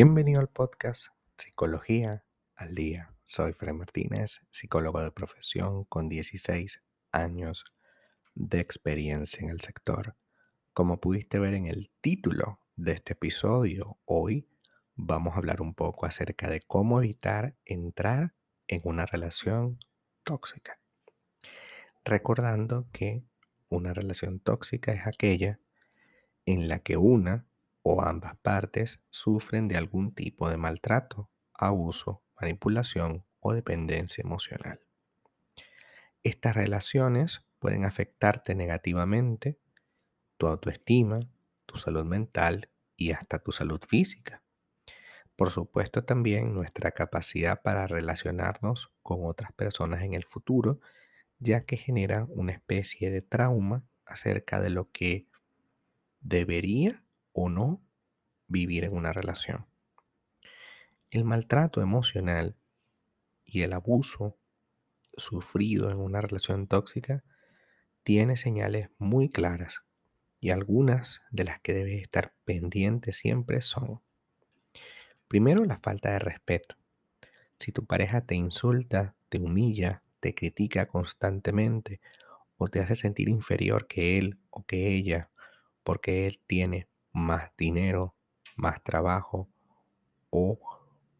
Bienvenido al podcast Psicología al Día. Soy Fred Martínez, psicólogo de profesión con 16 años de experiencia en el sector. Como pudiste ver en el título de este episodio, hoy vamos a hablar un poco acerca de cómo evitar entrar en una relación tóxica. Recordando que una relación tóxica es aquella en la que una o ambas partes sufren de algún tipo de maltrato, abuso, manipulación o dependencia emocional. Estas relaciones pueden afectarte negativamente tu autoestima, tu salud mental y hasta tu salud física. Por supuesto también nuestra capacidad para relacionarnos con otras personas en el futuro, ya que genera una especie de trauma acerca de lo que debería o no vivir en una relación. El maltrato emocional y el abuso sufrido en una relación tóxica tiene señales muy claras y algunas de las que debes estar pendiente siempre son, primero, la falta de respeto. Si tu pareja te insulta, te humilla, te critica constantemente o te hace sentir inferior que él o que ella porque él tiene más dinero, más trabajo o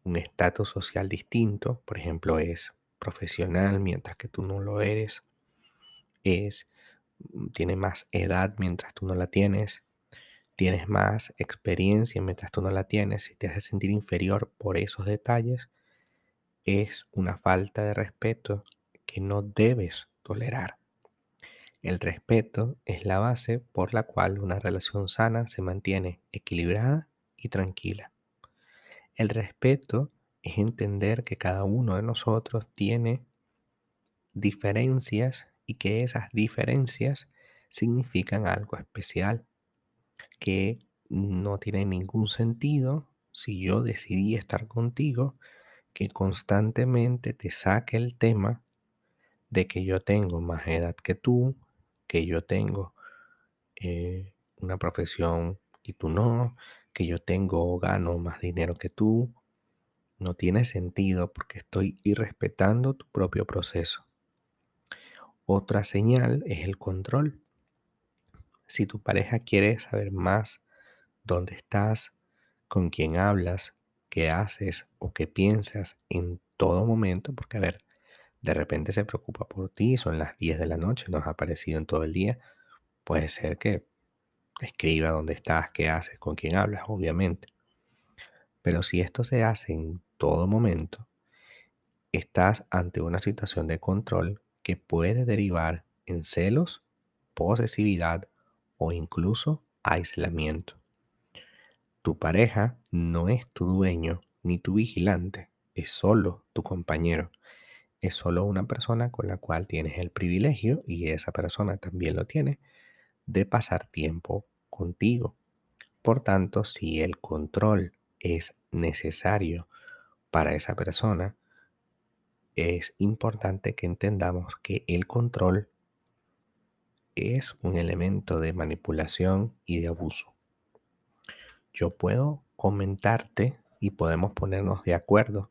un estatus social distinto, por ejemplo, es profesional mientras que tú no lo eres, es mm, tiene más edad mientras tú no la tienes, tienes más experiencia mientras tú no la tienes, y te hace sentir inferior por esos detalles, es una falta de respeto que no debes tolerar. El respeto es la base por la cual una relación sana se mantiene equilibrada y tranquila. El respeto es entender que cada uno de nosotros tiene diferencias y que esas diferencias significan algo especial, que no tiene ningún sentido si yo decidí estar contigo, que constantemente te saque el tema de que yo tengo más edad que tú, que yo tengo eh, una profesión y tú no, que yo tengo o gano más dinero que tú, no tiene sentido porque estoy irrespetando tu propio proceso. Otra señal es el control. Si tu pareja quiere saber más dónde estás, con quién hablas, qué haces o qué piensas en todo momento, porque a ver, de repente se preocupa por ti, son las 10 de la noche, no has aparecido en todo el día, puede ser que escriba dónde estás, qué haces, con quién hablas, obviamente. Pero si esto se hace en todo momento, estás ante una situación de control que puede derivar en celos, posesividad o incluso aislamiento. Tu pareja no es tu dueño ni tu vigilante, es solo tu compañero es solo una persona con la cual tienes el privilegio, y esa persona también lo tiene, de pasar tiempo contigo. Por tanto, si el control es necesario para esa persona, es importante que entendamos que el control es un elemento de manipulación y de abuso. Yo puedo comentarte y podemos ponernos de acuerdo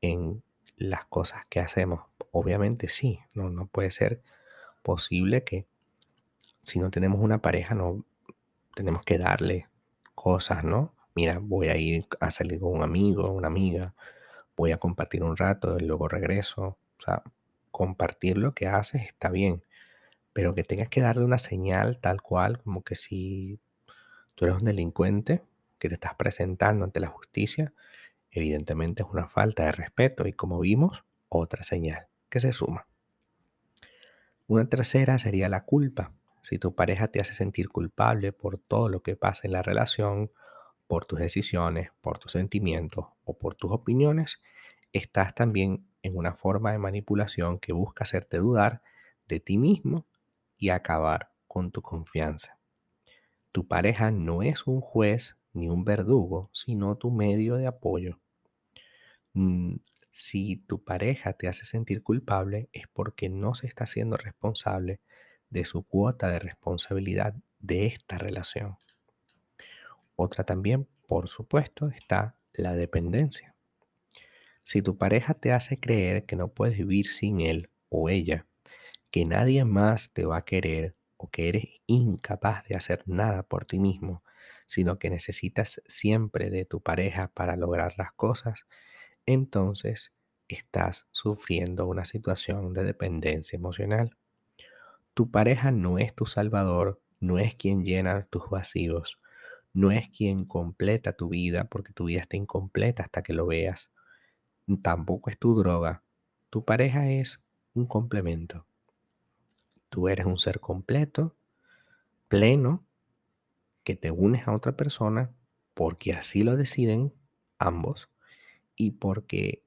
en las cosas que hacemos. Obviamente sí, no, no puede ser posible que si no tenemos una pareja, no tenemos que darle cosas, ¿no? Mira, voy a ir a salir con un amigo, una amiga, voy a compartir un rato y luego regreso. O sea, compartir lo que haces está bien, pero que tengas que darle una señal tal cual, como que si tú eres un delincuente que te estás presentando ante la justicia, Evidentemente es una falta de respeto y como vimos, otra señal que se suma. Una tercera sería la culpa. Si tu pareja te hace sentir culpable por todo lo que pasa en la relación, por tus decisiones, por tus sentimientos o por tus opiniones, estás también en una forma de manipulación que busca hacerte dudar de ti mismo y acabar con tu confianza. Tu pareja no es un juez ni un verdugo, sino tu medio de apoyo. Mm, Si tu pareja te hace sentir culpable es porque no se está haciendo responsable de su cuota de responsabilidad de esta relación. Otra también, por supuesto, está la dependencia. Si tu pareja te hace creer que no puedes vivir sin él o ella, que nadie más te va a querer o que eres incapaz de hacer nada por ti mismo, sino que necesitas siempre de tu pareja para lograr las cosas, entonces estás sufriendo una situación de dependencia emocional. Tu pareja no es tu salvador, no es quien llena tus vacíos, no es quien completa tu vida porque tu vida está incompleta hasta que lo veas. Tampoco es tu droga. Tu pareja es un complemento. Tú eres un ser completo, pleno, que te unes a otra persona porque así lo deciden ambos y porque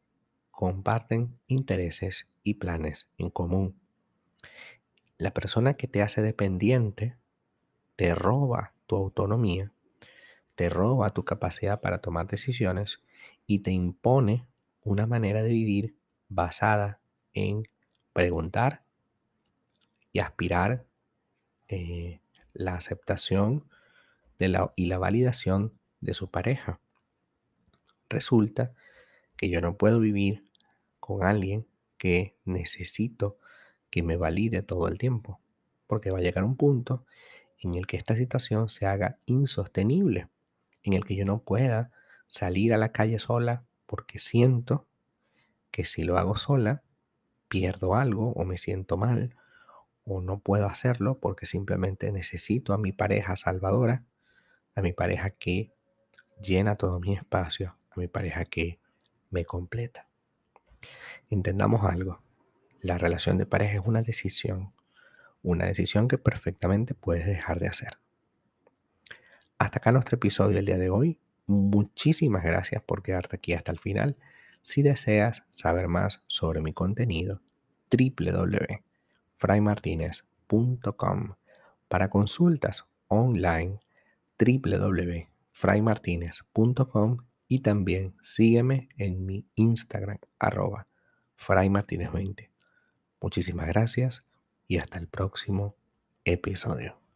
comparten intereses y planes en común. La persona que te hace dependiente te roba tu autonomía, te roba tu capacidad para tomar decisiones y te impone una manera de vivir basada en preguntar y aspirar eh, la aceptación de la, y la validación de su pareja. Resulta que yo no puedo vivir con alguien que necesito que me valide todo el tiempo, porque va a llegar un punto en el que esta situación se haga insostenible, en el que yo no pueda salir a la calle sola porque siento que si lo hago sola, pierdo algo o me siento mal o no puedo hacerlo porque simplemente necesito a mi pareja salvadora, a mi pareja que llena todo mi espacio, a mi pareja que me completa. Entendamos algo. La relación de pareja es una decisión. Una decisión que perfectamente puedes dejar de hacer. Hasta acá nuestro episodio del día de hoy. Muchísimas gracias por quedarte aquí hasta el final. Si deseas saber más sobre mi contenido, www.fraymartinez.com. Para consultas online, www.fraymartinez.com y también sígueme en mi Instagram, arroba Fray Martínez 20. Muchísimas gracias y hasta el próximo episodio.